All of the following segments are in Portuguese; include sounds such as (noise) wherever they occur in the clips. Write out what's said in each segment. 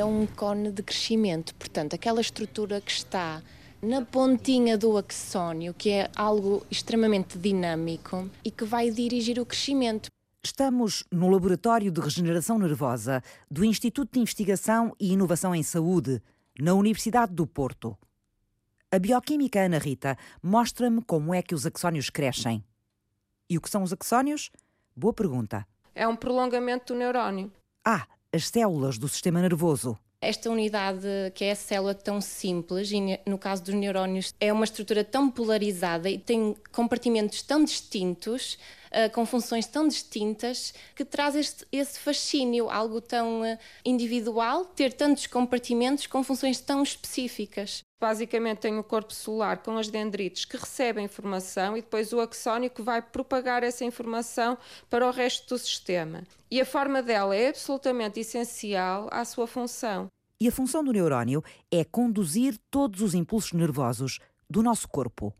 é um cone de crescimento, portanto, aquela estrutura que está na pontinha do axónio, que é algo extremamente dinâmico e que vai dirigir o crescimento. Estamos no Laboratório de Regeneração Nervosa do Instituto de Investigação e Inovação em Saúde, na Universidade do Porto. A bioquímica Ana Rita mostra-me como é que os axónios crescem. E o que são os axónios? Boa pergunta. É um prolongamento do neurónio. Ah, as células do sistema nervoso. Esta unidade, que é a célula tão simples, e no caso dos neurónios, é uma estrutura tão polarizada e tem compartimentos tão distintos, uh, com funções tão distintas, que traz este, esse fascínio, algo tão uh, individual, ter tantos compartimentos com funções tão específicas. Basicamente tem o corpo celular com as dendrites que recebem informação e depois o axónio que vai propagar essa informação para o resto do sistema. E a forma dela é absolutamente essencial à sua função. E a função do neurónio é conduzir todos os impulsos nervosos do nosso corpo.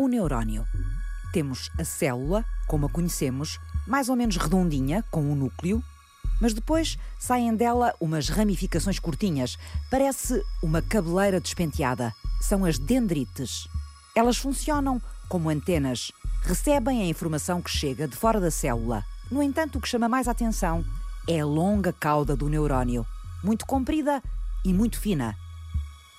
O neurónio. Temos a célula, como a conhecemos, mais ou menos redondinha, com um núcleo, mas depois saem dela umas ramificações curtinhas. Parece uma cabeleira despenteada. São as dendrites. Elas funcionam como antenas, recebem a informação que chega de fora da célula. No entanto, o que chama mais a atenção é a longa cauda do neurónio, muito comprida e muito fina.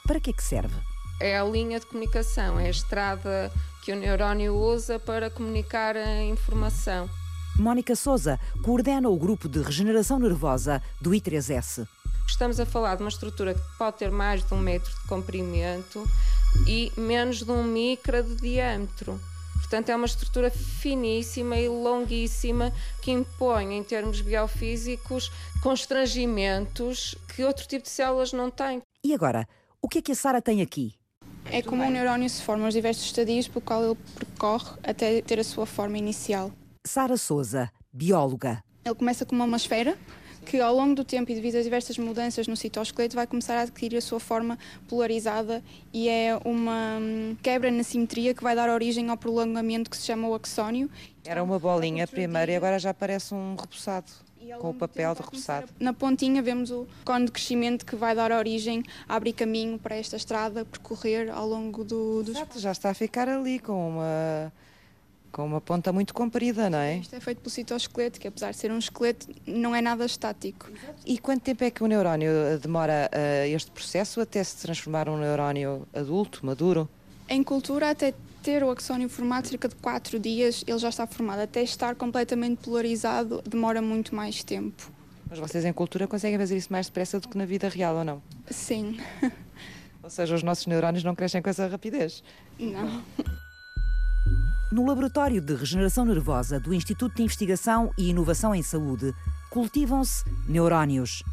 Para que é que serve? É a linha de comunicação, é a estrada que o neurónio usa para comunicar a informação. Mónica Souza coordena o grupo de regeneração nervosa do I3S. Estamos a falar de uma estrutura que pode ter mais de um metro de comprimento e menos de um micra de diâmetro. Portanto, é uma estrutura finíssima e longuíssima que impõe, em termos biofísicos, constrangimentos que outro tipo de células não têm. E agora, o que é que a Sara tem aqui? É como o neurónio se forma os diversos estadios pelo qual ele percorre até ter a sua forma inicial. Sara Souza, bióloga. Ele começa como uma esfera que ao longo do tempo e devido a diversas mudanças no citoesqueleto vai começar a adquirir a sua forma polarizada e é uma hum, quebra na simetria que vai dar origem ao prolongamento que se chama o axónio. Era uma bolinha primeiro e agora já parece um repousado com o papel de repousado. Na pontinha vemos o cone de crescimento que vai dar origem, abrir caminho para esta estrada percorrer ao longo do... Dos... Exato, já está a ficar ali com uma com uma ponta muito comprida, não é? Isto é feito pelo citoesqueleto, que apesar de ser um esqueleto, não é nada estático. E quanto tempo é que o neurónio eh, demora uh, este processo até se transformar num neurónio adulto, maduro? Em cultura, até ter o axónio formado, cerca de 4 dias, ele já está formado. Até estar completamente polarizado, demora muito mais tempo. Mas vocês em cultura conseguem fazer isso mais depressa do que na vida real, ou não? Sim. (laughs) Ou seja, os nossos neurónios não crescem com essa rapidez? Não. (laughs) No Laboratório de Regeneração Nervosa do Instituto de Investigação e Inovação em Saúde, cultivam-se neurónios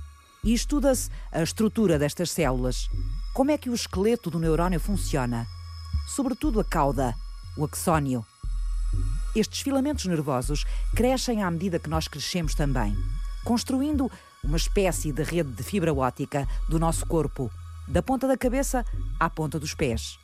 e estuda-se a estrutura destas células. Como é que o esqueleto do neurónio funciona? Sobretudo a cauda, o axónio. Estes filamentos nervosos crescem à medida que nós crescemos também, construindo uma espécie de rede de fibra óptica do nosso corpo, da ponta da cabeça à ponta dos pés.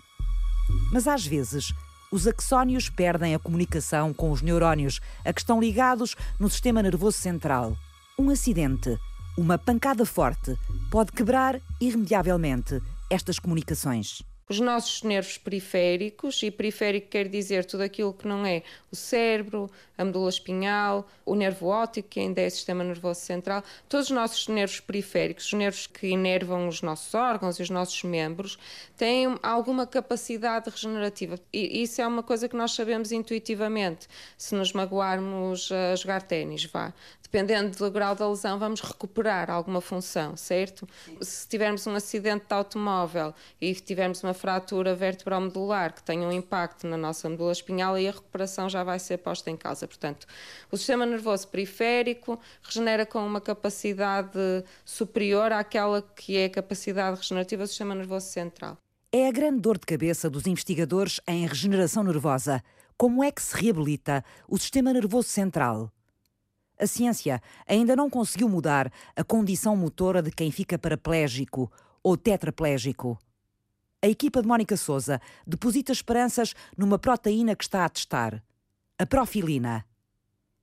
Mas às vezes os axónios perdem a comunicação com os neurónios, a que estão ligados no sistema nervoso central. Um acidente, uma pancada forte, pode quebrar irremediavelmente estas comunicações os nossos nervos periféricos, e periférico quer dizer tudo aquilo que não é o cérebro, a medula espinhal, o nervo óptico, que ainda é o sistema nervoso central, todos os nossos nervos periféricos, os nervos que inervam os nossos órgãos e os nossos membros, têm alguma capacidade regenerativa. E isso é uma coisa que nós sabemos intuitivamente. Se nos magoarmos a jogar ténis, vá dependendo do grau da lesão, vamos recuperar alguma função, certo? Se tivermos um acidente de automóvel e tivermos uma fratura vertebromedular que tenha um impacto na nossa medula espinhal, aí a recuperação já vai ser posta em causa. Portanto, o sistema nervoso periférico regenera com uma capacidade superior àquela que é a capacidade regenerativa do sistema nervoso central. É a grande dor de cabeça dos investigadores em regeneração nervosa. Como é que se reabilita o sistema nervoso central? A ciência ainda não conseguiu mudar a condição motora de quem fica paraplégico ou tetraplégico. A equipa de Mónica Souza deposita esperanças numa proteína que está a testar, a profilina.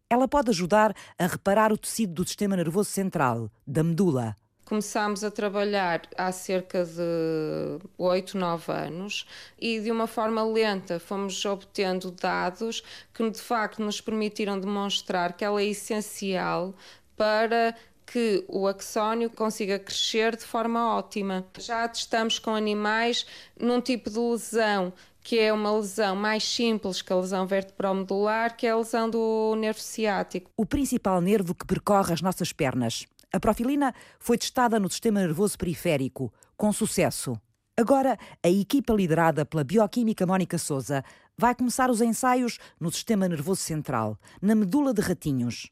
Ela pode ajudar a reparar o tecido do sistema nervoso central, da medula. Começámos a trabalhar há cerca de 8, 9 anos e de uma forma lenta fomos obtendo dados que de facto nos permitiram demonstrar que ela é essencial para que o axónio consiga crescer de forma ótima. Já testamos com animais num tipo de lesão que é uma lesão mais simples que a lesão vertebromedular, que é a lesão do nervo ciático. O principal nervo que percorre as nossas pernas. A profilina foi testada no sistema nervoso periférico, com sucesso. Agora, a equipa liderada pela bioquímica Mónica Souza vai começar os ensaios no sistema nervoso central, na medula de ratinhos.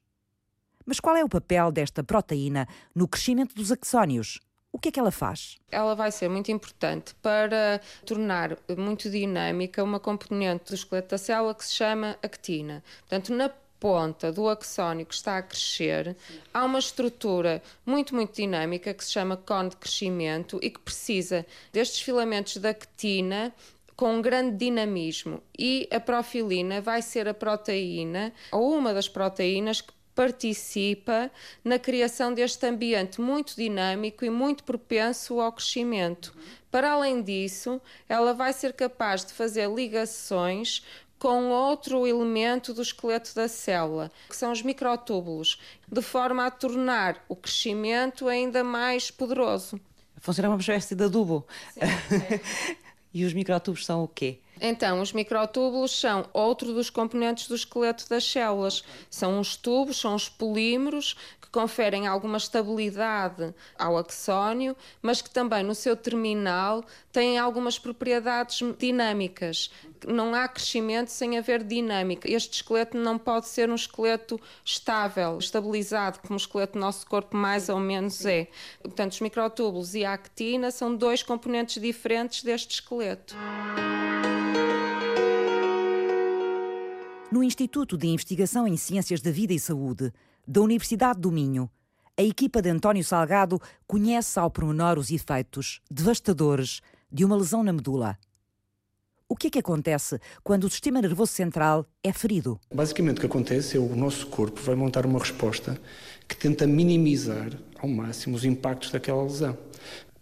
Mas qual é o papel desta proteína no crescimento dos axónios? O que é que ela faz? Ela vai ser muito importante para tornar muito dinâmica uma componente do esqueleto da célula que se chama actina. Portanto, na ponta do axónio que está a crescer, há uma estrutura muito, muito dinâmica que se chama cone de crescimento e que precisa destes filamentos da actina com um grande dinamismo. E a profilina vai ser a proteína, ou uma das proteínas, que participa na criação deste ambiente muito dinâmico e muito propenso ao crescimento. Para além disso, ela vai ser capaz de fazer ligações com outro elemento do esqueleto da célula, que são os microtúbulos, de forma a tornar o crescimento ainda mais poderoso. Funciona uma espécie de adubo. Sim, (laughs) e os microtúbulos são o quê? Então, os microtúbulos são outro dos componentes do esqueleto das células. São os tubos, são os polímeros que conferem alguma estabilidade ao axónio, mas que também no seu terminal têm algumas propriedades dinâmicas. Não há crescimento sem haver dinâmica. Este esqueleto não pode ser um esqueleto estável, estabilizado, como o esqueleto do nosso corpo mais ou menos é. Portanto, os microtúbulos e a actina são dois componentes diferentes deste esqueleto. No Instituto de Investigação em Ciências da Vida e Saúde, da Universidade do Minho, a equipa de António Salgado conhece ao pormenor os efeitos devastadores de uma lesão na medula. O que é que acontece quando o sistema nervoso central é ferido? Basicamente, o que acontece é o nosso corpo vai montar uma resposta que tenta minimizar ao máximo os impactos daquela lesão.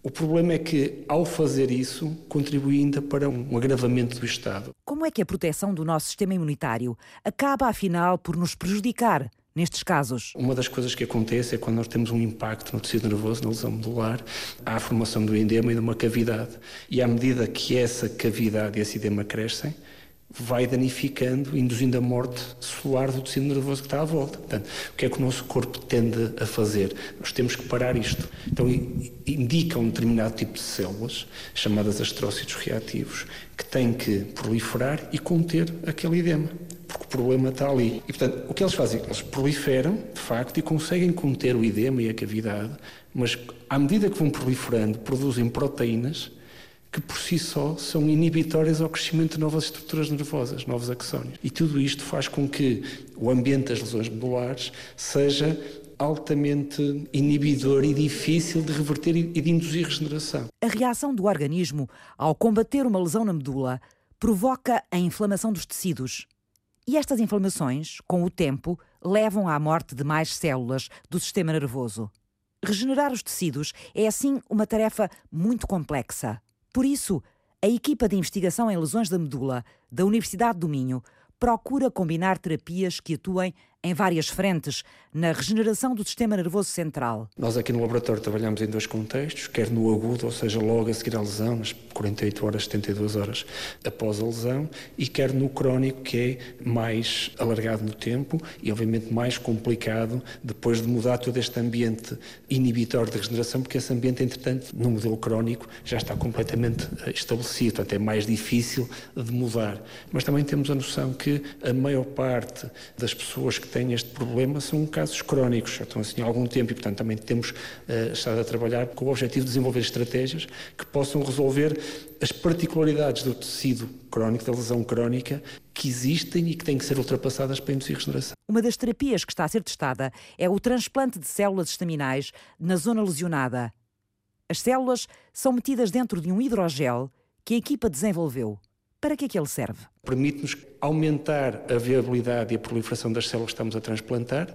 O problema é que, ao fazer isso, contribui ainda para um agravamento do estado. Como é que a proteção do nosso sistema imunitário acaba, afinal, por nos prejudicar? Nestes casos. Uma das coisas que acontece é quando nós temos um impacto no tecido nervoso, na lesão medular, há a formação do edema e de uma cavidade. E à medida que essa cavidade e esse edema crescem, vai danificando, induzindo a morte celular do tecido nervoso que está à volta. Portanto, o que é que o nosso corpo tende a fazer? Nós temos que parar isto. Então, indica um determinado tipo de células, chamadas astrócitos reativos, que têm que proliferar e conter aquele edema. Porque o problema está ali. E, portanto, o que eles fazem? Eles proliferam, de facto, e conseguem conter o edema e a cavidade, mas à medida que vão proliferando, produzem proteínas que por si só são inibitórias ao crescimento de novas estruturas nervosas, novos axónios. E tudo isto faz com que o ambiente das lesões medulares seja altamente inibidor e difícil de reverter e de induzir regeneração. A reação do organismo ao combater uma lesão na medula provoca a inflamação dos tecidos. E estas inflamações, com o tempo, levam à morte de mais células do sistema nervoso. Regenerar os tecidos é, assim, uma tarefa muito complexa. Por isso, a equipa de investigação em lesões da medula da Universidade do Minho procura combinar terapias que atuem em várias frentes na regeneração do sistema nervoso central. Nós aqui no laboratório trabalhamos em dois contextos, quer no agudo, ou seja, logo a seguir à lesão, nas 48 horas, 72 horas após a lesão, e quer no crónico, que é mais alargado no tempo e obviamente mais complicado depois de mudar todo este ambiente inibitório de regeneração, porque esse ambiente, entretanto, no modelo crónico já está completamente eh, estabelecido, portanto é mais difícil de mudar. Mas também temos a noção que a maior parte das pessoas que têm este problema são casos crónicos, já estão assim há algum tempo e, portanto, também temos uh, estado a trabalhar com o objetivo de desenvolver estratégias que possam resolver as particularidades do tecido crónico, da lesão crónica, que existem e que têm que ser ultrapassadas para induzir regeneração. Uma das terapias que está a ser testada é o transplante de células estaminais na zona lesionada. As células são metidas dentro de um hidrogel que a equipa desenvolveu. Para que é que ele serve? Permite-nos aumentar a viabilidade e a proliferação das células que estamos a transplantar,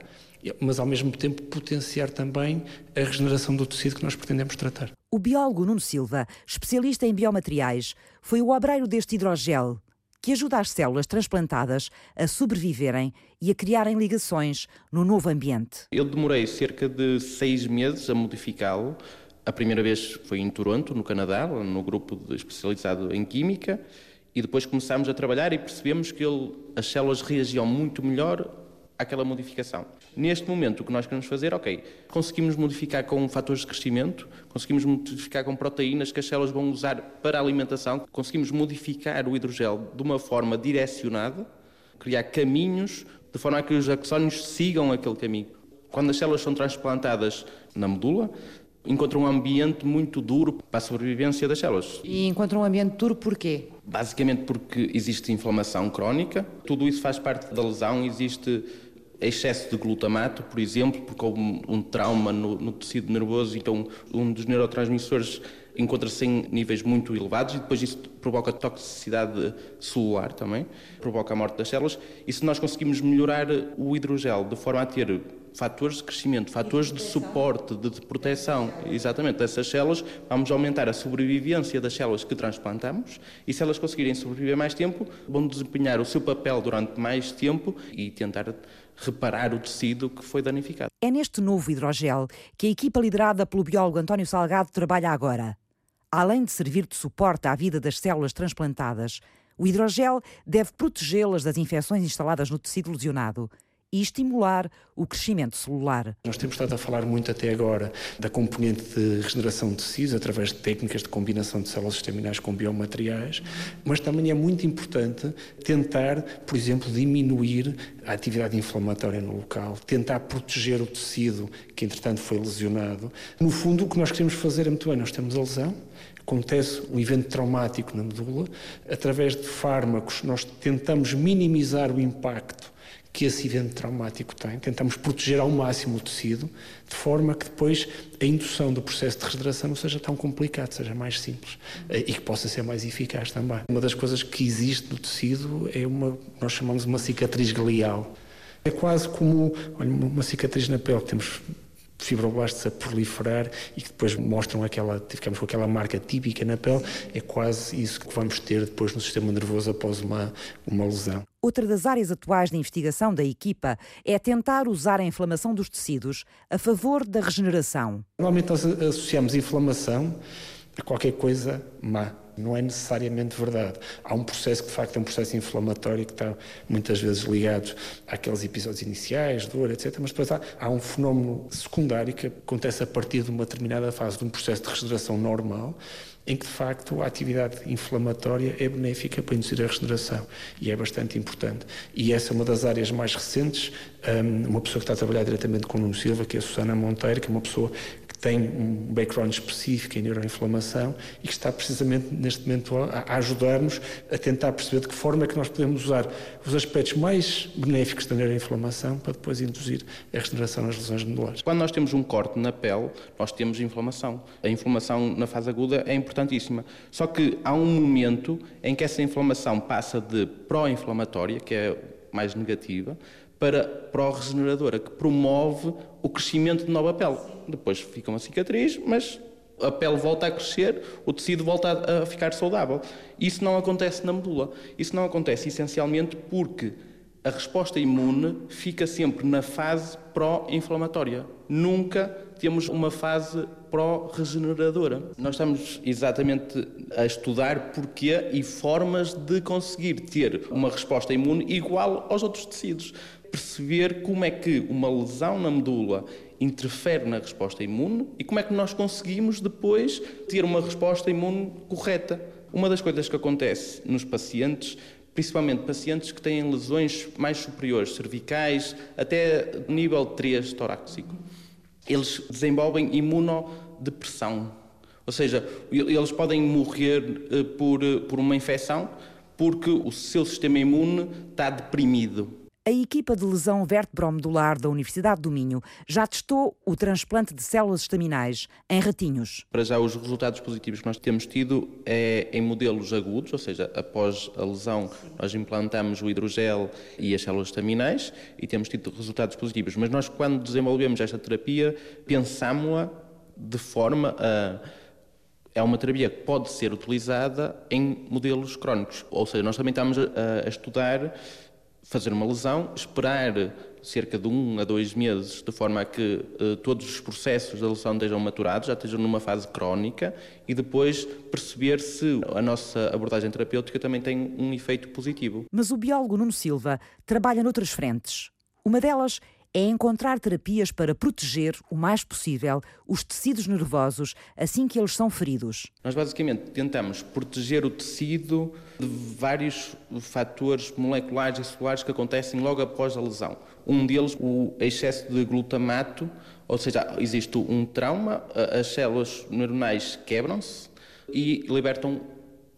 mas ao mesmo tempo potenciar também a regeneração do tecido que nós pretendemos tratar. O biólogo Nuno Silva, especialista em biomateriais, foi o obreiro deste hidrogel, que ajuda as células transplantadas a sobreviverem e a criarem ligações no novo ambiente. Eu demorei cerca de seis meses a modificá-lo. A primeira vez foi em Toronto, no Canadá, no grupo especializado em Química, e depois começámos a trabalhar e percebemos que ele, as células reagiam muito melhor àquela modificação. Neste momento, o que nós queremos fazer, ok, conseguimos modificar com fatores de crescimento, conseguimos modificar com proteínas que as células vão usar para a alimentação, conseguimos modificar o hidrogel de uma forma direcionada, criar caminhos de forma a que os axónios sigam aquele caminho. Quando as células são transplantadas na medula, encontram um ambiente muito duro para a sobrevivência das células. E encontram um ambiente duro porquê? Basicamente porque existe inflamação crónica, tudo isso faz parte da lesão, existe excesso de glutamato, por exemplo, porque houve um, um trauma no, no, tecido nervoso, então um dos neurotransmissores encontra-se em níveis muito elevados e depois isso provoca toxicidade celular também, provoca a morte das células. E se nós conseguimos melhorar o hidrogel de forma a ter fatores de crescimento, fatores de suporte, de, de proteção, exatamente, dessas células, vamos aumentar a sobrevivência das células que transplantamos e se elas conseguirem sobreviver mais tempo, vão desempenhar o seu papel durante mais tempo e tentar reparar o tecido que foi danificado. É neste novo hidrogel que a equipa liderada pelo biólogo António Salgado trabalha agora. Além de servir de suporte à vida das células transplantadas, o hidrogel deve protegê-las das infecções instaladas no tecido lesionado e estimular o crescimento celular. Nós temos estado a falar muito até agora da componente de regeneração de tecidos através de técnicas de combinação de células estaminais com biomateriais, mas também é muito importante tentar, por exemplo, diminuir a atividade inflamatória no local, tentar proteger o tecido que entretanto foi lesionado. No fundo, o que nós queremos fazer é muito bem, nós temos a lesão, acontece um evento traumático na medula, através de fármacos nós tentamos minimizar o impacto que esse evento traumático tem. Tentamos proteger ao máximo o tecido, de forma que depois a indução do processo de regeneração não seja tão complicado, seja mais simples eh, e que possa ser mais eficaz também. Uma das coisas que existe no tecido é uma, nós chamamos uma cicatriz glial. É quase como olha, uma cicatriz na pele. Temos fibroblastos a proliferar e que depois mostram aquela, ficamos com aquela marca típica na pele, é quase isso que vamos ter depois no sistema nervoso após uma, uma lesão. Outra das áreas atuais de investigação da equipa é tentar usar a inflamação dos tecidos a favor da regeneração. Normalmente nós associamos inflamação a qualquer coisa má não é necessariamente verdade. Há um processo que, de facto, é um processo inflamatório que está muitas vezes ligado àqueles episódios iniciais, dor, etc. Mas depois há, há um fenómeno secundário que acontece a partir de uma determinada fase de um processo de regeneração normal, em que, de facto, a atividade inflamatória é benéfica para induzir a regeneração e é bastante importante. E essa é uma das áreas mais recentes. Uma pessoa que está a trabalhar diretamente com o Nuno Silva, que é a Susana Monteiro, que é uma pessoa tem um background específico em neuroinflamação e que está precisamente neste momento a, ajudar-nos a tentar perceber de que forma é que nós podemos usar os aspectos mais benéficos da neuroinflamação para depois induzir a regeneração nas lesões medulares. Quando nós temos um corte na pele, nós temos inflamação. A inflamação na fase aguda é importantíssima. Só que há um momento em que essa inflamação passa de pró-inflamatória, que é mais negativa, para pró-regeneradora, que promove o crescimento de nova pele. Depois fica uma cicatriz, mas a pele volta a crescer, o tecido volta a, ficar saudável. Isso não acontece na medula. Isso não acontece essencialmente porque a resposta imune fica sempre na fase pró-inflamatória. Nunca temos uma fase pró-regeneradora. Nós estamos exatamente a estudar porquê e formas de conseguir ter uma resposta imune igual aos outros tecidos perceber como é que uma lesão na medula interfere na resposta imune e como é que nós conseguimos depois ter uma resposta imune correta. Uma das coisas que acontece nos pacientes, principalmente pacientes que têm lesões mais superiores, cervicais, até nível 3 torácico, eles desenvolvem imunodepressão. Ou seja, eles podem morrer eh, por, eh, por uma infecção porque o seu sistema imune está deprimido. A equipa de lesão vertebromedular da Universidade do Minho já testou o transplante de células estaminais em ratinhos. Para já, os resultados positivos que nós temos tido é em modelos agudos, ou seja, após a lesão, nós implantamos o hidrogel e as células estaminais e temos tido resultados positivos. Mas nós, quando desenvolvemos esta terapia, pensámos-la de forma a é uma terapia que pode ser utilizada em modelos crónicos. Ou seja, nós também estamos a, a estudar fazer uma lesão, esperar cerca de um a dois meses, de forma a que uh, todos os processos da lesão estejam maturados, já estejam numa fase crónica, e depois perceber se a nossa abordagem terapêutica também tem um efeito positivo. Mas o biólogo Nuno Silva trabalha noutras frentes. Uma delas é encontrar terapias para proteger o mais possível os tecidos nervosos assim que eles são feridos. Nós basicamente tentamos proteger o tecido de vários fatores moleculares e celulares que acontecem logo após a lesão. Um deles, o excesso de glutamato, ou seja, existe um trauma, as células neuronais quebram-se e libertam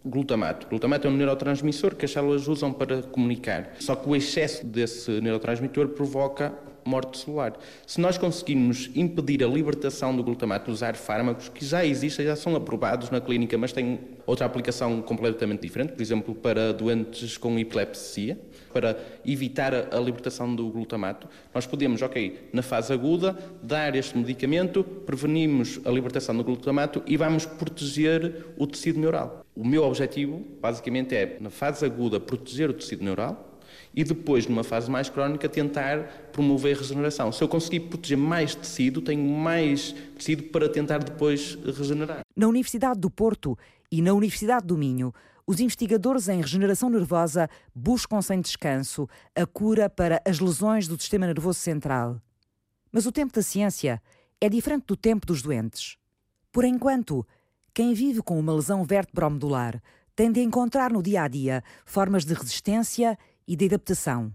glutamato. Glutamato é um neurotransmissor que as células usam para comunicar. Só que o excesso desse neurotransmissor provoca morte celular. Se nós conseguirmos impedir a libertação do glutamato, usar fármacos que já existem, já são aprovados na clínica, mas têm outra aplicação completamente diferente, por exemplo, para doentes com epilepsia, para evitar a, libertação do glutamato, nós podemos, ok, na fase aguda, dar este medicamento, prevenimos a libertação do glutamato e vamos proteger o tecido neural. O meu objetivo, basicamente, é, na fase aguda, proteger o tecido neural, e depois, numa fase mais crónica, tentar promover a regeneração. Se eu conseguir proteger mais tecido, tenho mais tecido para tentar depois regenerar. Na Universidade do Porto e na Universidade do Minho, os investigadores em regeneração nervosa buscam sem descanso a cura para as lesões do sistema nervoso central. Mas o tempo da ciência é diferente do tempo dos doentes. Por enquanto, quem vive com uma lesão vertebromedular tende a encontrar no dia a dia formas de resistência e de adaptação.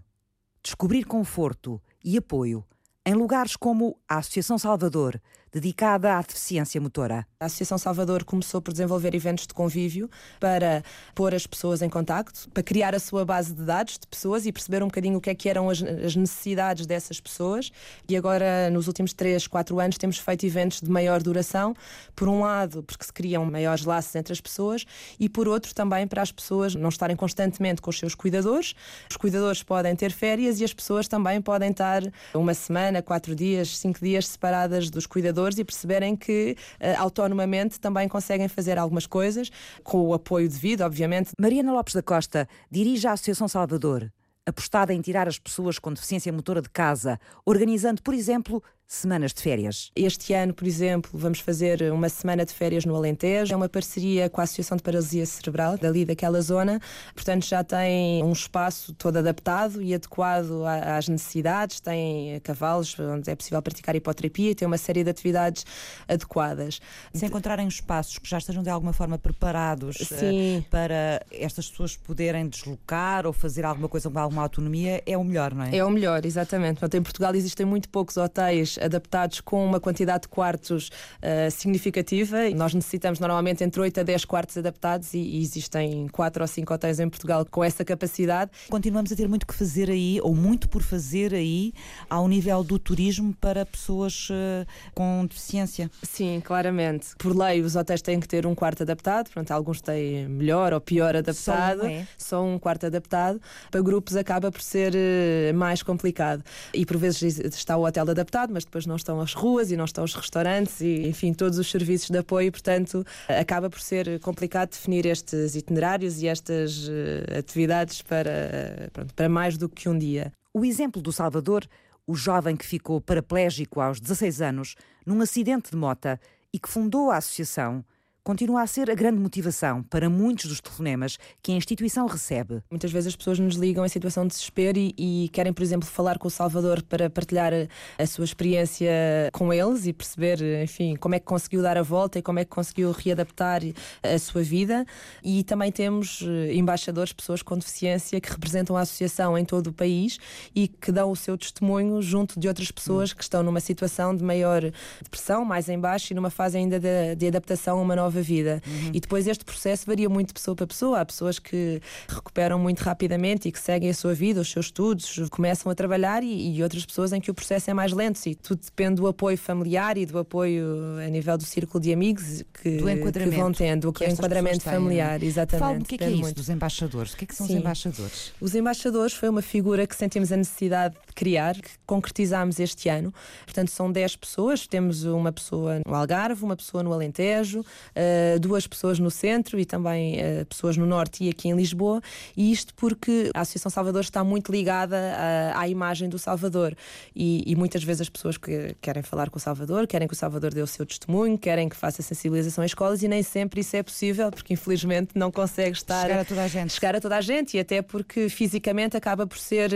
Descobrir conforto e apoio em lugares como a Associação Salvador, dedicada à deficiência motora. A Associação Salvador começou por desenvolver eventos de convívio para pôr as pessoas em contacto, para criar a sua base de dados de pessoas e perceber um bocadinho o que é que eram as, necessidades dessas pessoas. E agora, nos últimos 3, 4 anos, temos feito eventos de maior duração, por um lado, porque se criam maiores laços entre as pessoas, e por outro, também para as pessoas não estarem constantemente com os seus cuidadores. Os cuidadores podem ter férias e as pessoas também podem estar uma semana, quatro dias, cinco dias separadas dos cuidadores e perceberem que uh, autonomamente também conseguem fazer algumas coisas, com o apoio devido, obviamente. Mariana Lopes da Costa dirige a Associação Salvador, apostada em tirar as pessoas com deficiência motora de casa, organizando, por exemplo, semanas de férias. Este ano, por exemplo, vamos fazer uma semana de férias no Alentejo. É uma parceria com a Associação de Paralisia Cerebral, dali daquela zona. Portanto, já tem um espaço todo adaptado e adequado às necessidades. Tem cavalos onde é possível praticar hipoterapia e tem uma série de atividades adequadas. Se encontrarem espaços que já estejam de alguma forma preparados uh, para estas pessoas poderem deslocar ou fazer alguma coisa com alguma autonomia, é o melhor, não é? É o melhor, exatamente. Portanto, em Portugal existem muito poucos hotéis adaptados com uma quantidade de quartos uh, significativa. Nós necessitamos normalmente entre 8 a 10 quartos adaptados e, e existem 4 ou 5 hotéis em Portugal com essa capacidade. Continuamos a ter muito que fazer aí, ou muito por fazer aí, ao nível do turismo para pessoas uh, com deficiência. Sim, claramente. Por lei, os hotéis têm que ter um quarto adaptado, pronto, alguns têm melhor ou pior adaptado. Só um, é. Só um quarto adaptado. Para grupos acaba por ser uh, mais complicado. E por vezes está o hotel adaptado, mas depois não estão as ruas e não estão os restaurantes e, enfim, todos os serviços de apoio, portanto, acaba por ser complicado definir estes itinerários e estas uh, atividades para, pronto, para mais do que um dia. O exemplo do Salvador, o jovem que ficou paraplégico aos 16 anos num acidente de mota e que fundou a associação continua a ser a grande motivação para muitos dos telefonemas que a instituição recebe. Muitas vezes as pessoas nos ligam em situação de desespero e, e querem, por exemplo, falar com o Salvador para partilhar a sua experiência com eles e perceber, enfim, como é que conseguiu dar a volta e como é que conseguiu readaptar a sua vida. E também temos eh, embaixadores, pessoas com deficiência que representam a associação em todo o país e que dão o seu testemunho junto de outras pessoas que estão numa situação de maior depressão, mais em baixo e numa fase ainda de, de adaptação a uma nova nova vida. Uhum. E depois este processo varia muito de pessoa para pessoa. Há pessoas que recuperam muito rapidamente e que seguem a sua vida, os seus estudos, começam a trabalhar e, e outras pessoas em que o processo é mais lento. E tudo depende do apoio familiar e do apoio a nível do círculo de amigos que, que vão tendo, o enquadramento familiar, exatamente. Fala-me o que é, que é isso dos embaixadores? O que é que são Sim. os embaixadores? Os embaixadores foi uma figura que sentimos a necessidade de criar, que concretizámos este ano. Portanto, são 10 pessoas. Temos uma pessoa no Algarve, uma pessoa no Alentejo, uh, duas pessoas no centro e também uh, pessoas no norte e aqui em Lisboa. E isto porque a Associação Salvador está muito ligada uh, à imagem do Salvador. E, e, muitas vezes as pessoas que querem falar com o Salvador, querem que o Salvador dê o seu testemunho, querem que faça sensibilização em escolas e nem sempre isso é possível, porque infelizmente não consegue estar chegar a toda a gente. Chegar a toda a gente e até porque fisicamente acaba por ser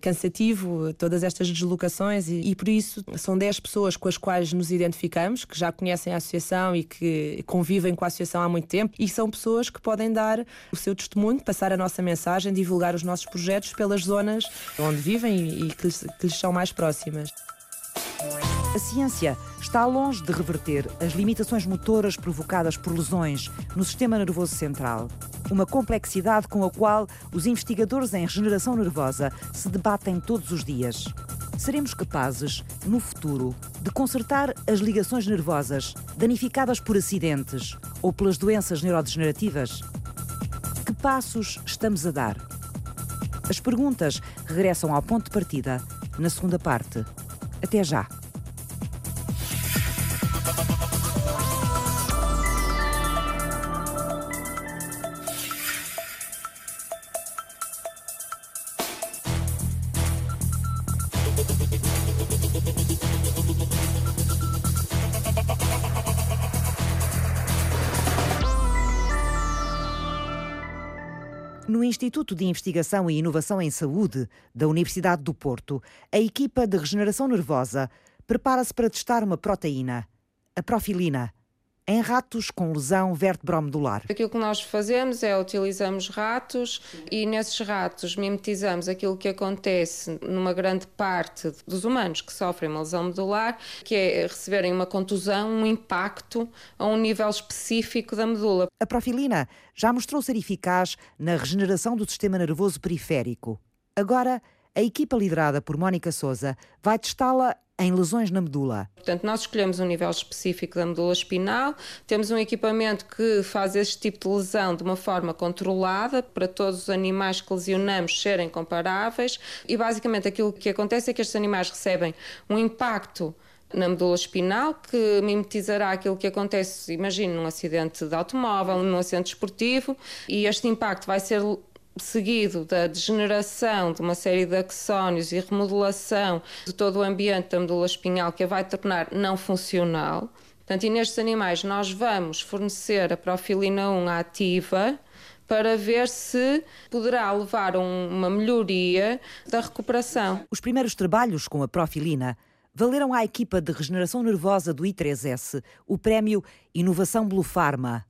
cansativo todas estas deslocações e, e por isso são 10 pessoas com as quais nos identificamos, que já conhecem a associação e que convivem com a associação há muito tempo e são pessoas que podem dar o seu testemunho, passar a nossa mensagem, divulgar os nossos projetos pelas zonas onde vivem e que lhes, que lhes são mais próximas. A ciência está longe de reverter as limitações motoras provocadas por lesões no sistema nervoso central. Uma complexidade com a qual os investigadores em regeneração nervosa se debatem todos os dias. Seremos capazes, no futuro, de consertar as ligações nervosas danificadas por acidentes ou pelas doenças neurodegenerativas? Que passos estamos a dar? As perguntas regressam ao ponto de partida na segunda parte. Até já! Instituto de Investigação e Inovação em Saúde da Universidade do Porto, a equipa de regeneração nervosa prepara-se para testar uma proteína, a profilina, em ratos com lesão vertebromedular. Aquilo que nós fazemos é utilizamos ratos e nesses ratos mimetizamos aquilo que acontece numa grande parte dos humanos que sofrem uma lesão medular, que é receberem uma contusão, um impacto a um nível específico da medula. A profilina já mostrou ser eficaz na regeneração do sistema nervoso periférico. Agora, a equipa liderada por Mónica Souza vai testá-la em lesões na medula. Portanto, nós escolhemos um nível específico da medula espinal, temos um equipamento que faz este tipo de lesão de uma forma controlada para todos os animais que lesionamos serem comparáveis e basicamente aquilo que acontece é que estes animais recebem um impacto na medula espinal, que mimetizará aquilo que acontece, imagine, num acidente de automóvel, num acidente esportivo, e este impacto vai ser seguido da degeneração de uma série de axónios e remodelação de todo o ambiente da medula espinhal que a vai tornar não funcional. Portanto, e nestes animais nós vamos fornecer a profilina 1 ativa para ver se poderá levar a uma melhoria da recuperação. Os primeiros trabalhos com a profilina valeram à equipa de regeneração nervosa do I3S o prémio Inovação Blue Pharma.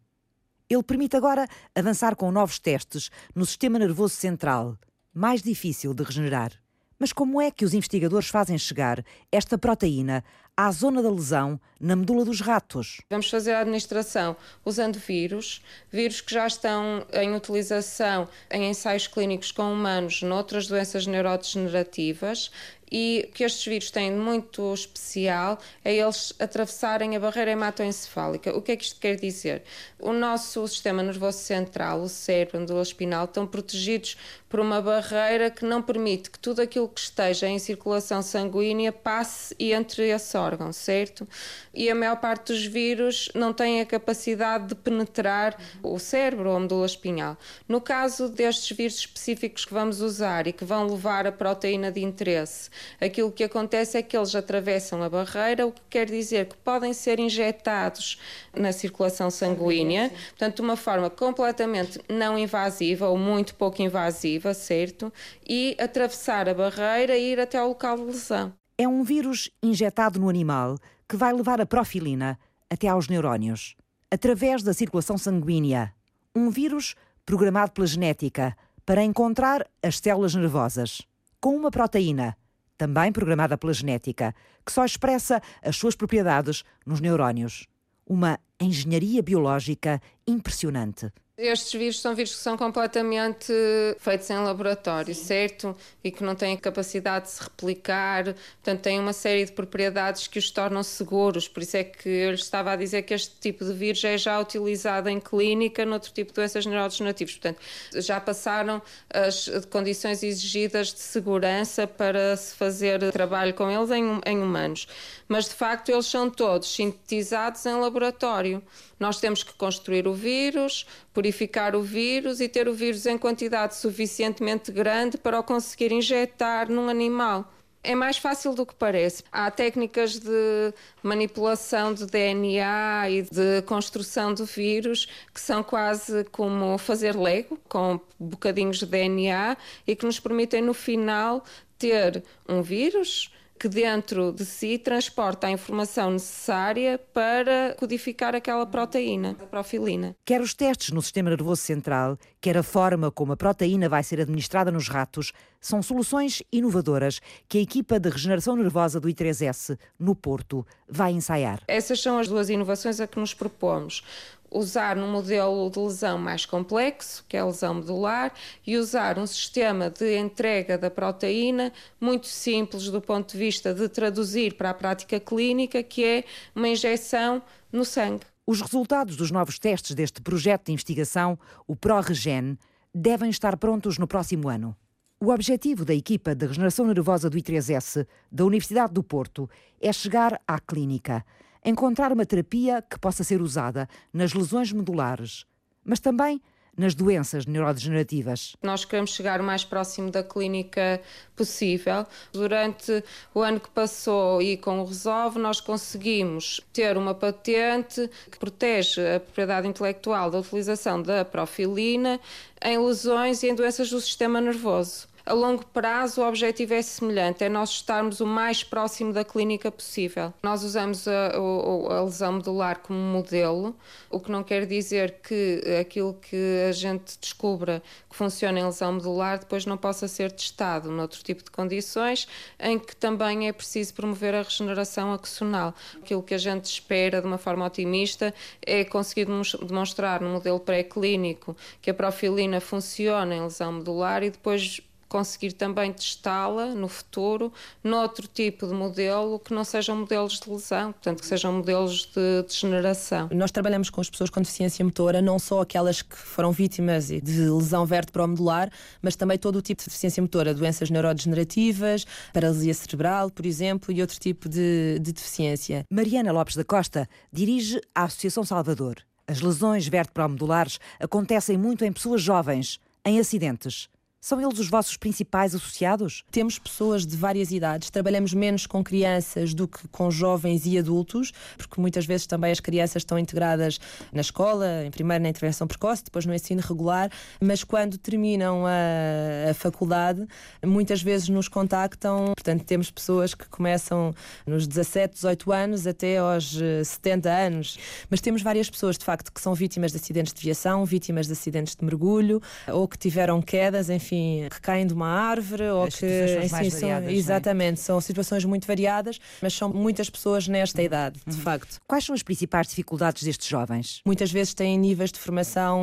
Ele permite agora avançar com novos testes no sistema nervoso central, mais difícil de regenerar. Mas como é que os investigadores fazem chegar esta proteína à zona da lesão na medula dos ratos? Vamos fazer a administração usando vírus, vírus que já estão em utilização em ensaios clínicos com humanos noutras doenças neurodegenerativas e que estes vírus têm muito especial é eles atravessarem a barreira hematoencefálica. O que é que isto quer dizer? O nosso sistema nervoso central, o cérebro, a espinal, estão protegidos por uma barreira que não permite que tudo aquilo que esteja em circulação sanguínea passe e entre esse órgão, certo? E a maior parte dos vírus não tem a capacidade de penetrar o cérebro ou a medula espinhal. No caso destes vírus específicos que vamos usar e que vão levar a proteína de interesse, aquilo que acontece é que eles atravessam a barreira, o que quer dizer que podem ser injetados na circulação sanguínea, portanto, de uma forma completamente não invasiva ou muito pouco invasiva, certo? E atravessar a barreira e ir até ao local de lesão. É um vírus injetado no animal que vai levar a profilina até aos neurónios, através da circulação sanguínea. Um vírus programado pela genética para encontrar as células nervosas, com uma proteína também programada pela genética, que só expressa as suas propriedades nos neurónios. Uma engenharia biológica impressionante. Estes vírus são vírus que são completamente feitos em laboratório, certo? E que não têm capacidade de se replicar, portanto, têm uma série de propriedades que os tornam seguros. Por isso é que eu lhes estava a dizer que este tipo de vírus é já utilizado em clínica noutro tipo de doenças neurodegenerativas. Portanto, já passaram as condições exigidas de segurança para se fazer trabalho com eles em, em humanos. Mas, de facto, eles são todos sintetizados em laboratório. Nós temos que construir o vírus, purificar o vírus e ter o vírus em quantidade suficientemente grande para o conseguir injetar num animal. É mais fácil do que parece. Há técnicas de manipulação de DNA e de construção do vírus que são quase como fazer Lego, com bocadinhos de DNA e que nos permitem, no final, ter um vírus que dentro de si transporta a informação necessária para codificar aquela proteína, a profilina. Quer os testes no sistema nervoso central, quer a forma como a proteína vai ser administrada nos ratos, são soluções inovadoras que a equipa de regeneração nervosa do I3S, no Porto, vai ensaiar. Essas são as duas inovações a que nos propomos usar num modelo de lesão mais complexo, que é a lesão medular, e usar um sistema de entrega da proteína muito simples do ponto de vista de traduzir para a prática clínica, que é uma injeção no sangue. Os resultados dos novos testes deste projeto de investigação, o ProRegen, devem estar prontos no próximo ano. O objetivo da equipa de regeneração nervosa do I3S da Universidade do Porto é chegar à clínica encontrar uma terapia que possa ser usada nas lesões medulares, mas também nas doenças neurodegenerativas. Nós queremos chegar o mais próximo da clínica possível. Durante o ano que passou e com o Resolve, nós conseguimos ter uma patente que protege a propriedade intelectual da utilização da profilina em lesões e em doenças do sistema nervoso a longo prazo o objetivo é semelhante, é nós estarmos o mais próximo da clínica possível. Nós usamos a, a, a lesão medular como modelo, o que não quer dizer que aquilo que a gente descubra que funciona em lesão medular depois não possa ser testado noutro tipo de condições em que também é preciso promover a regeneração axonal. Aquilo que a gente espera de uma forma otimista é conseguir demonstrar no modelo pré-clínico que a profilina funciona em lesão medular e depois conseguir também testá-la no futuro noutro tipo de modelo que não sejam modelos de lesão, portanto que sejam modelos de degeneração. Nós trabalhamos com as pessoas com deficiência motora, não só aquelas que foram vítimas de lesão vértebro-medular, mas também todo o tipo de deficiência motora, doenças neurodegenerativas, paralisia cerebral, por exemplo, e outro tipo de, de deficiência. Mariana Lopes da Costa dirige a Associação Salvador. As lesões vértebro-medulares acontecem muito em pessoas jovens, em acidentes. São eles os vossos principais associados? Temos pessoas de várias idades, trabalhamos menos com crianças do que com jovens e adultos, porque muitas vezes também as crianças estão integradas na escola, em primeiro na intervenção precoce, depois no ensino regular, mas quando terminam a, a faculdade, muitas vezes nos contactam. Portanto, temos pessoas que começam nos 17, 18 anos até aos 70 eh, anos, mas temos várias pessoas de facto que são vítimas de acidentes de viação, vítimas de acidentes de mergulho ou que tiveram quedas, enfim enfim, que caem de uma árvore ou As que assim, são, variadas, é? exatamente, é? são situações muito variadas, mas são muitas pessoas nesta idade, de uhum. facto. Quais são as principais dificuldades destes jovens? Muitas vezes têm níveis de formação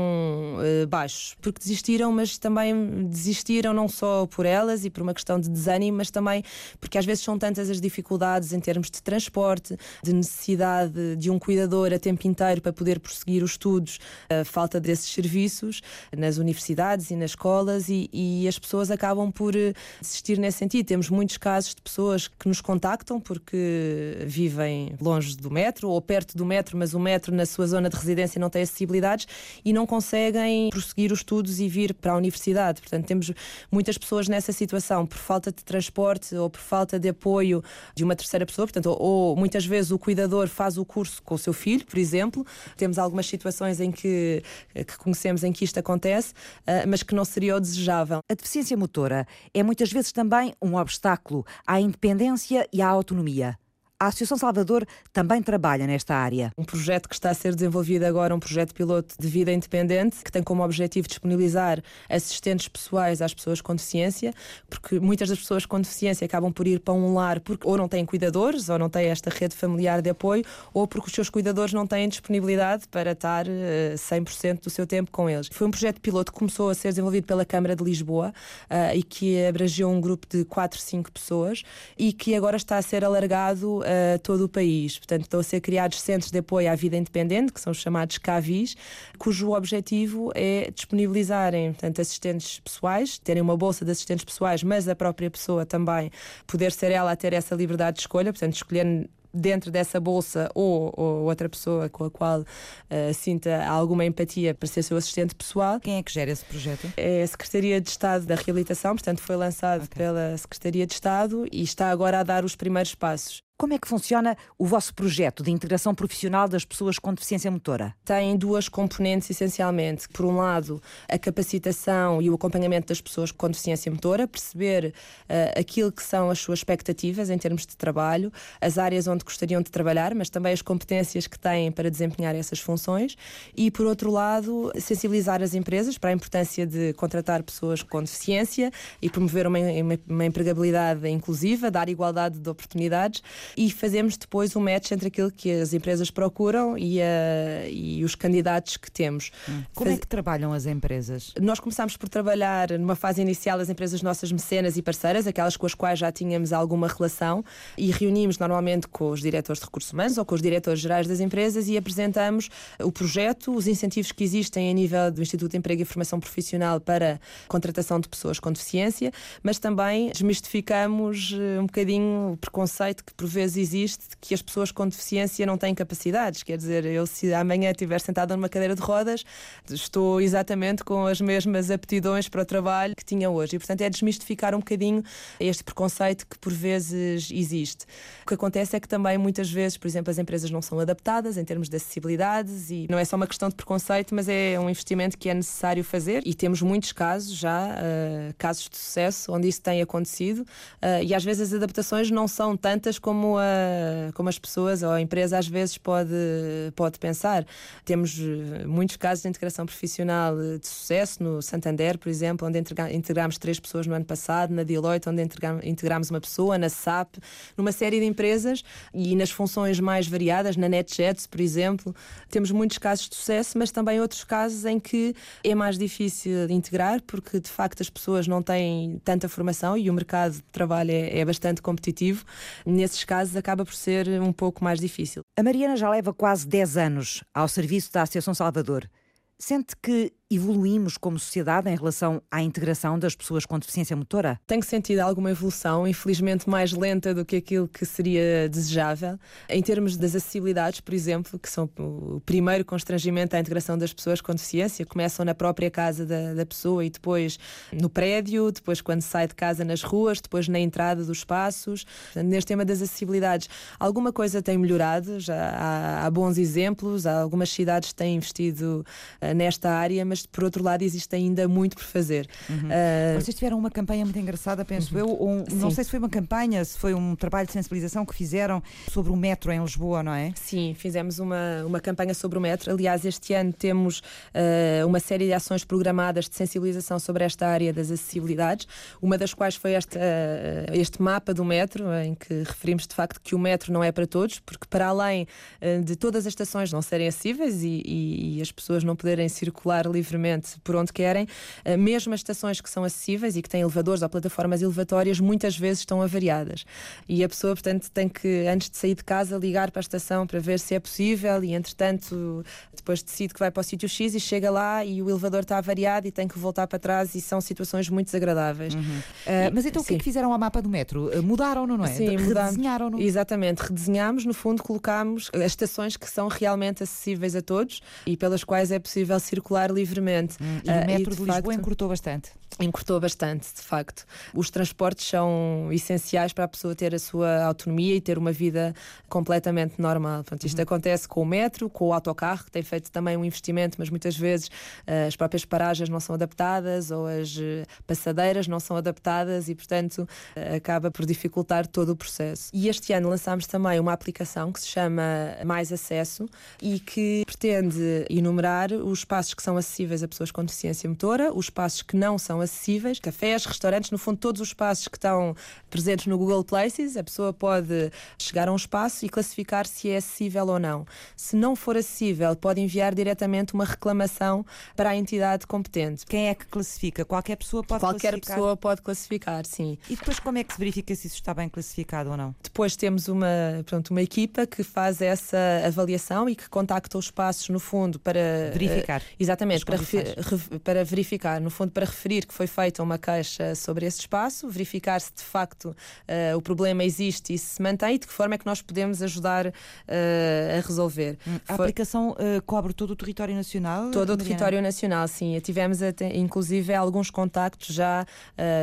uh, baixos, porque desistiram, mas também desistiram não só por elas e por uma questão de desânimo, mas também porque às vezes são tantas as dificuldades em termos de transporte, de necessidade de um cuidador a tempo inteiro para poder prosseguir os estudos, a falta desses serviços nas universidades e nas escolas e, e as pessoas acabam por eh, desistir nesse sentido. Temos muitos casos de pessoas que nos contactam porque vivem longe do metro ou perto do metro, mas o metro na sua zona de residência não tem acessibilidades e não conseguem prosseguir os estudos e vir para a universidade. Portanto, temos muitas pessoas nessa situação por falta de transporte ou por falta de apoio de uma terceira pessoa. Portanto, ou, ou muitas vezes o cuidador faz o curso com o seu filho, por exemplo. Temos algumas situações em que, que conhecemos em que isto acontece, eh, mas que não seria o desejável saudável. A deficiência motora é muitas vezes também um obstáculo à independência e à autonomia. A Associação Salvador também trabalha nesta área. Um projeto que está a ser desenvolvido agora, um projeto piloto de vida independente, que tem como objetivo disponibilizar assistentes pessoais às pessoas com deficiência, porque muitas das pessoas com deficiência acabam por ir para um lar porque ou não têm cuidadores, ou não têm esta rede familiar de apoio, ou porque os seus cuidadores não têm disponibilidade para estar 100% eh, do seu tempo com eles. Foi um projeto piloto que começou a ser desenvolvido pela Câmara de Lisboa uh, e que abrangeu um grupo de 4, 5 pessoas e que agora está a ser alargado a todo o país. Portanto, estão a ser criados centros de apoio à vida independente, que são os chamados CAVIs, cujo objetivo é disponibilizarem portanto, assistentes pessoais, terem uma bolsa de assistentes pessoais, mas a própria pessoa também poder ser ela a ter essa liberdade de escolha, portanto, escolher dentro dessa bolsa ou, ou, outra pessoa com a qual uh, sinta alguma empatia para ser seu assistente pessoal. Quem é que gera esse projeto? É a Secretaria de Estado da Reabilitação, portanto foi lançado okay. pela Secretaria de Estado e está agora a dar os primeiros passos. Como é que funciona o vosso projeto de integração profissional das pessoas com deficiência motora? Tem duas componentes essencialmente. Por um lado, a capacitação e o acompanhamento das pessoas com deficiência motora, perceber uh, aquilo que são as suas expectativas em termos de trabalho, as áreas onde gostariam de trabalhar, mas também as competências que têm para desempenhar essas funções. E, por outro lado, sensibilizar as empresas para a importância de contratar pessoas com deficiência e promover uma, uma, uma empregabilidade inclusiva, dar igualdade de oportunidades e fazemos depois um match entre aquilo que as empresas procuram e, a, e os candidatos que temos. Hum. Como Faz... é que trabalham as empresas? Nós começámos por trabalhar numa fase inicial as empresas nossas mecenas e parceiras, aquelas com as quais já tínhamos alguma relação, e reunimos normalmente com os diretores de recursos humanos ou com os diretores gerais das empresas e apresentamos o projeto, os incentivos que existem a nível do Instituto de Emprego e Formação Profissional para contratação de pessoas com deficiência, mas também desmistificamos eh, um bocadinho o preconceito que por vezes existe que as pessoas com deficiência não têm capacidades. Quer dizer, eu se amanhã estiver sentada numa cadeira de rodas, estou exatamente com as mesmas aptidões para o trabalho que tinha hoje. E, portanto, é desmistificar um bocadinho este preconceito que por vezes existe. O que acontece é que também muitas vezes, por exemplo, as empresas não são adaptadas em termos de acessibilidades e não é só uma questão de preconceito, mas é um investimento que é necessário fazer e temos muitos casos já, uh, casos de sucesso, onde isso tem acontecido uh, e às vezes as adaptações não são tantas como como, a, como as pessoas ou a empresa às vezes pode, pode pensar. Temos eh, muitos casos de integração profissional eh, de sucesso, no Santander, por exemplo, onde integramos três pessoas no ano passado, na Deloitte, onde integramos uma pessoa, na SAP, numa série de empresas e nas funções mais variadas, na NetJets, por exemplo. Temos muitos casos de sucesso, mas também outros casos em que é mais difícil integrar, porque de facto as pessoas não têm tanta formação e o mercado de trabalho é, é bastante competitivo. Nesses casos, casos acaba por ser um pouco mais difícil. A Mariana já leva quase 10 anos ao serviço da Associação Salvador. Sente que evoluímos como sociedade em relação à integração das pessoas com deficiência motora? Tenho sentido alguma evolução, infelizmente mais lenta do que aquilo que seria desejável. Em termos das acessibilidades, por exemplo, que são o primeiro constrangimento à integração das pessoas com deficiência, começam na própria casa da, da pessoa e depois no prédio, depois quando sai de casa nas ruas, depois na entrada dos espaços. Neste tema das acessibilidades, alguma coisa tem melhorado, já há, há bons exemplos, há algumas cidades têm investido uh, nesta área, mas por outro lado, existe ainda muito por fazer. Uhum. Uh... Vocês tiveram uma campanha muito engraçada, penso uhum. eu. Um, não sei se foi uma campanha, se foi um trabalho de sensibilização que fizeram sobre o metro em Lisboa, não é? Sim, fizemos uma, uma campanha sobre o metro. Aliás, este ano temos uh, uma série de ações programadas de sensibilização sobre esta área das acessibilidades, uma das quais foi este, uh, este mapa do metro, em que referimos de facto que o metro não é para todos, porque para além de todas as estações não serem acessíveis e, e, e as pessoas não poderem circular livremente livremente por onde querem, eh, mesmo as estações que são acessíveis e que têm elevadores ou plataformas elevatórias, muitas vezes estão avariadas. E a pessoa, portanto, tem que, antes de sair de casa, ligar para a estação para ver se é possível e, entretanto, depois decide que vai para o sítio X e chega lá e o elevador está avariado e tem que voltar para trás e são situações muito desagradáveis. Uhum. Uh, mas então sim. o que é que fizeram ao mapa do metro? Eh, mudaram-no, não é? Sim, redesenharam-no? Exatamente, redesenhámos, no fundo, colocámos as estações que são realmente acessíveis a todos e pelas quais é possível circular livremente livremente. Hum, e o uh, metro e, de, de Lisboa facto, encurtou bastante. Encurtou bastante, de facto. Os transportes são essenciais para a pessoa ter a sua autonomia e ter uma vida completamente normal. Portanto, isto uhum. acontece com o metro, com o autocarro, que tem feito também um investimento, mas muitas vezes uh, as próprias paragens não são adaptadas ou as uh, passadeiras não são adaptadas e, portanto, acaba por dificultar todo o processo. E este ano lançámos também uma aplicação que se chama Mais Acesso e que pretende enumerar os espaços que são acessíveis a pessoas com deficiência motora, os espaços que não são acessíveis, cafés, restaurantes, no fundo, todos os espaços que estão presentes no Google Places. A pessoa pode chegar a um espaço e classificar se é acessível ou não. Se não for acessível, pode enviar diretamente uma reclamação para a entidade competente. Quem é que classifica? Qualquer pessoa pode Qualquer classificar? pessoa pode classificar, sim. E depois como é que se verifica se isso está bem classificado ou não? Depois temos uma, portanto, uma equipa que faz essa avaliação e que contacta os espaços, no fundo, para verificar. Uh, exatamente, para, para verificar, no fundo, para referir que foi feita uma queixa sobre esse espaço, verificar se de facto uh, o problema existe e se mantém e de que forma é que nós podemos ajudar uh, a resolver. Hum, a foi... aplicação uh, cobre todo o território nacional? Todo o território nacional, sim. Tivemos até, inclusive alguns contactos já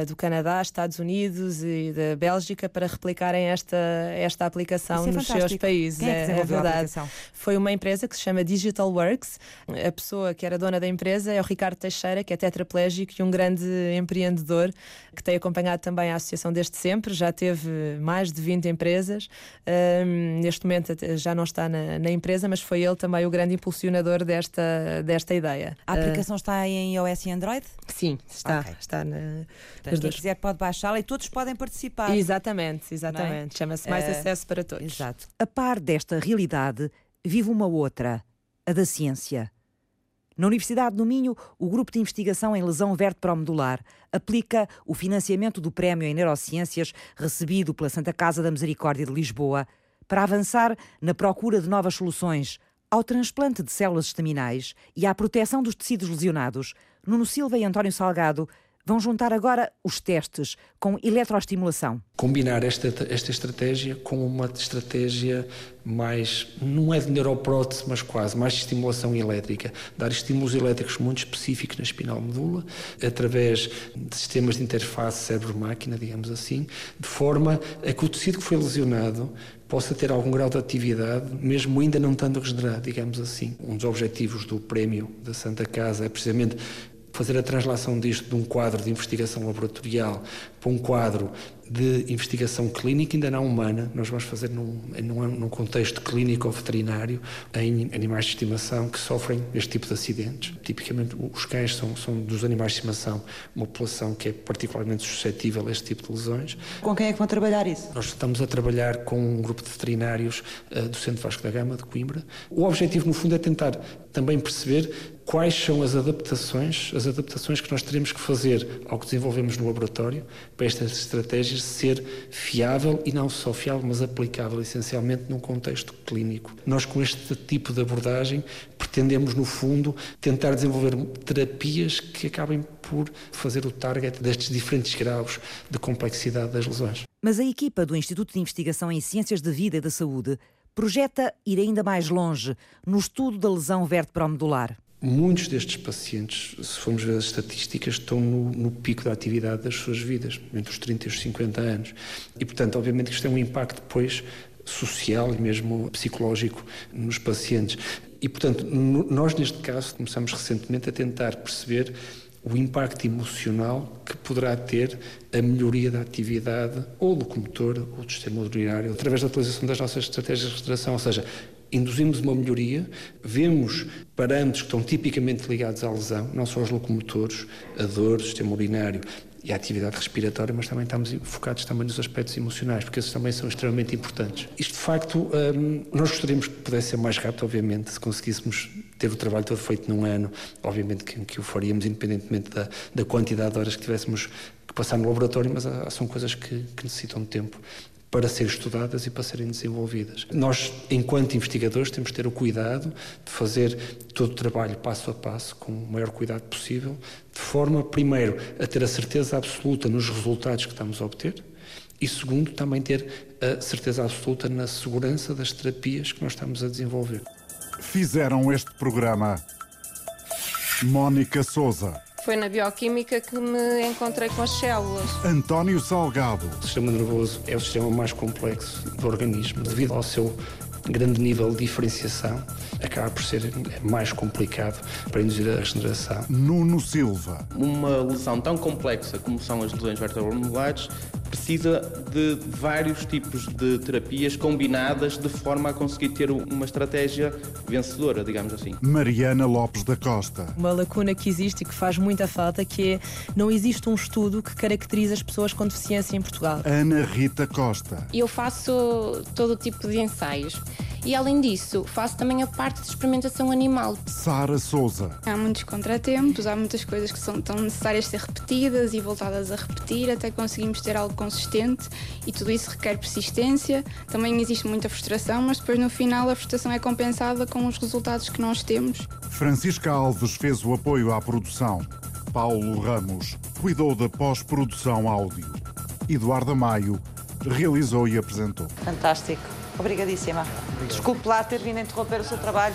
do Canadá, Estados Unidos e da Bélgica para replicarem esta, esta aplicação é nos seus países. Quem é, que é, é verdade. Foi uma empresa que se chama Digital Works. A pessoa que era dona da empresa é o Ricardo Teixeira, que é tetraplégico e um grande empreendedor que tem acompanhado também a associação desde sempre. Já teve mais de 20 empresas. Um, neste momento já não está na, na, empresa, mas foi ele também o grande impulsionador desta, desta ideia. A aplicação uh, está em iOS e Android? Sim, está. Okay. está na, Portanto, quem quiser pode baixá-la e todos podem participar. Exatamente, exatamente. É? Chama-se Mais uh, Acesso para Todos. Exato. A par desta realidade, vive uma outra, a da ciência. Na Universidade do Minho, o Grupo de Investigação em Lesão Vertebromedular aplica o financiamento do Prémio em Neurociências recebido pela Santa Casa da Misericórdia de Lisboa para avançar na procura de novas soluções ao transplante de células estaminais e à proteção dos tecidos lesionados. Nuno Silva e António Salgado vão juntar agora os testes com eletroestimulação. Combinar esta, esta estratégia com uma estratégia mais, não é de neuroprótese, mas quase, mais de estimulação elétrica. Dar estímulos elétricos muito específicos na espinal medula, através de sistemas de interface cérebro-máquina, digamos assim, de forma a que o tecido que foi lesionado possa ter algum grau de atividade, mesmo ainda não estando regenerado, digamos assim. Um dos objetivos do prémio da Santa Casa é precisamente fazer a translação disto de um quadro de investigação laboratorial para um quadro de investigação clínica, ainda não humana, nós vamos fazer num, num, num contexto clínico ou veterinário, em animais de estimação que sofrem este tipo de acidentes. Tipicamente, os cães são, são dos animais de estimação uma população que é particularmente suscetível a este tipo de lesões. Com quem é que vão trabalhar isso? Nós estamos a trabalhar com um grupo de veterinários uh, do Centro Vasco da Gama, de Coimbra. O objetivo, no fundo, é tentar também perceber quais são as adaptações, as adaptações que nós teremos que fazer ao que desenvolvemos no laboratório para estas estratégias ser fiável e não só fiável, mas aplicável essencialmente num contexto clínico. Nós com este tipo de abordagem pretendemos no fundo tentar desenvolver terapias que acabem por fazer o target destes diferentes graus de complexidade das lesões. Mas a equipa do Instituto de Investigação em Ciências da Vida e da Saúde projeta ir ainda mais longe no estudo da lesão vertebromedular. Muitos destes pacientes, se formos ver as estatísticas, estão no, no, pico da atividade das suas vidas, entre os 30 e os 50 anos. E, portanto, obviamente que isto tem um impacto depois social e mesmo psicológico nos pacientes. E, portanto, no, nós, neste caso, começamos recentemente a tentar perceber o impacto emocional que poderá ter a melhoria da atividade ou locomotora ou do sistema urinário através da utilização das nossas estratégias de regeneração, ou seja, induzimos uma melhoria, vemos parâmetros que estão tipicamente ligados à lesão, não só os locomotores, a dor, o sistema urinário e a atividade respiratória, mas também estamos focados também nos aspectos emocionais, porque esses também são extremamente importantes. Isto, de facto, hum, nós gostaríamos que pudesse ser mais rápido, obviamente, se conseguíssemos ter o trabalho todo feito num ano, obviamente que, que o faríamos, independentemente da, da quantidade de horas que tivéssemos que passar no laboratório, mas há, são coisas que, que necessitam de tempo para serem estudadas e para serem desenvolvidas. Nós, enquanto investigadores, temos de ter o cuidado de fazer todo o trabalho passo a passo, com o maior cuidado possível, de forma, primeiro, a ter a certeza absoluta nos resultados que estamos a obter, e segundo, também ter a certeza absoluta na segurança das terapias que nós estamos a desenvolver. Fizeram este programa Mónica Souza. Foi na bioquímica que me encontrei com as células. António Salgado. O sistema nervoso é o sistema mais complexo do organismo, devido ao seu grande nível de diferenciação, acaba por ser mais complicado para induzir a regeneração. Nuno Silva. Uma lesão tão complexa como são as lesões vertebromodulares precisa de vários tipos de terapias combinadas de forma a conseguir ter uma estratégia vencedora, digamos assim. Mariana Lopes da Costa. Uma lacuna que existe e que faz muita falta, que é não existe um estudo que caracterize as pessoas com deficiência em Portugal. Ana Rita Costa. Eu faço todo o tipo de ensaios. E além disso, faço também a parte de experimentação animal. Sara Souza. Há muitos contratempos, há muitas coisas que são tão necessárias ser repetidas e voltadas a repetir até conseguimos ter algo consistente e tudo isso requer persistência. Também existe muita frustração, mas depois no final a frustração é compensada com os resultados que nós temos. Francisca Alves fez o apoio à produção. Paulo Ramos cuidou da pós-produção áudio. Eduardo Maio realizou e apresentou. Fantástico. Obrigadíssima. Desculpe lá ter vindo interromper o seu trabalho.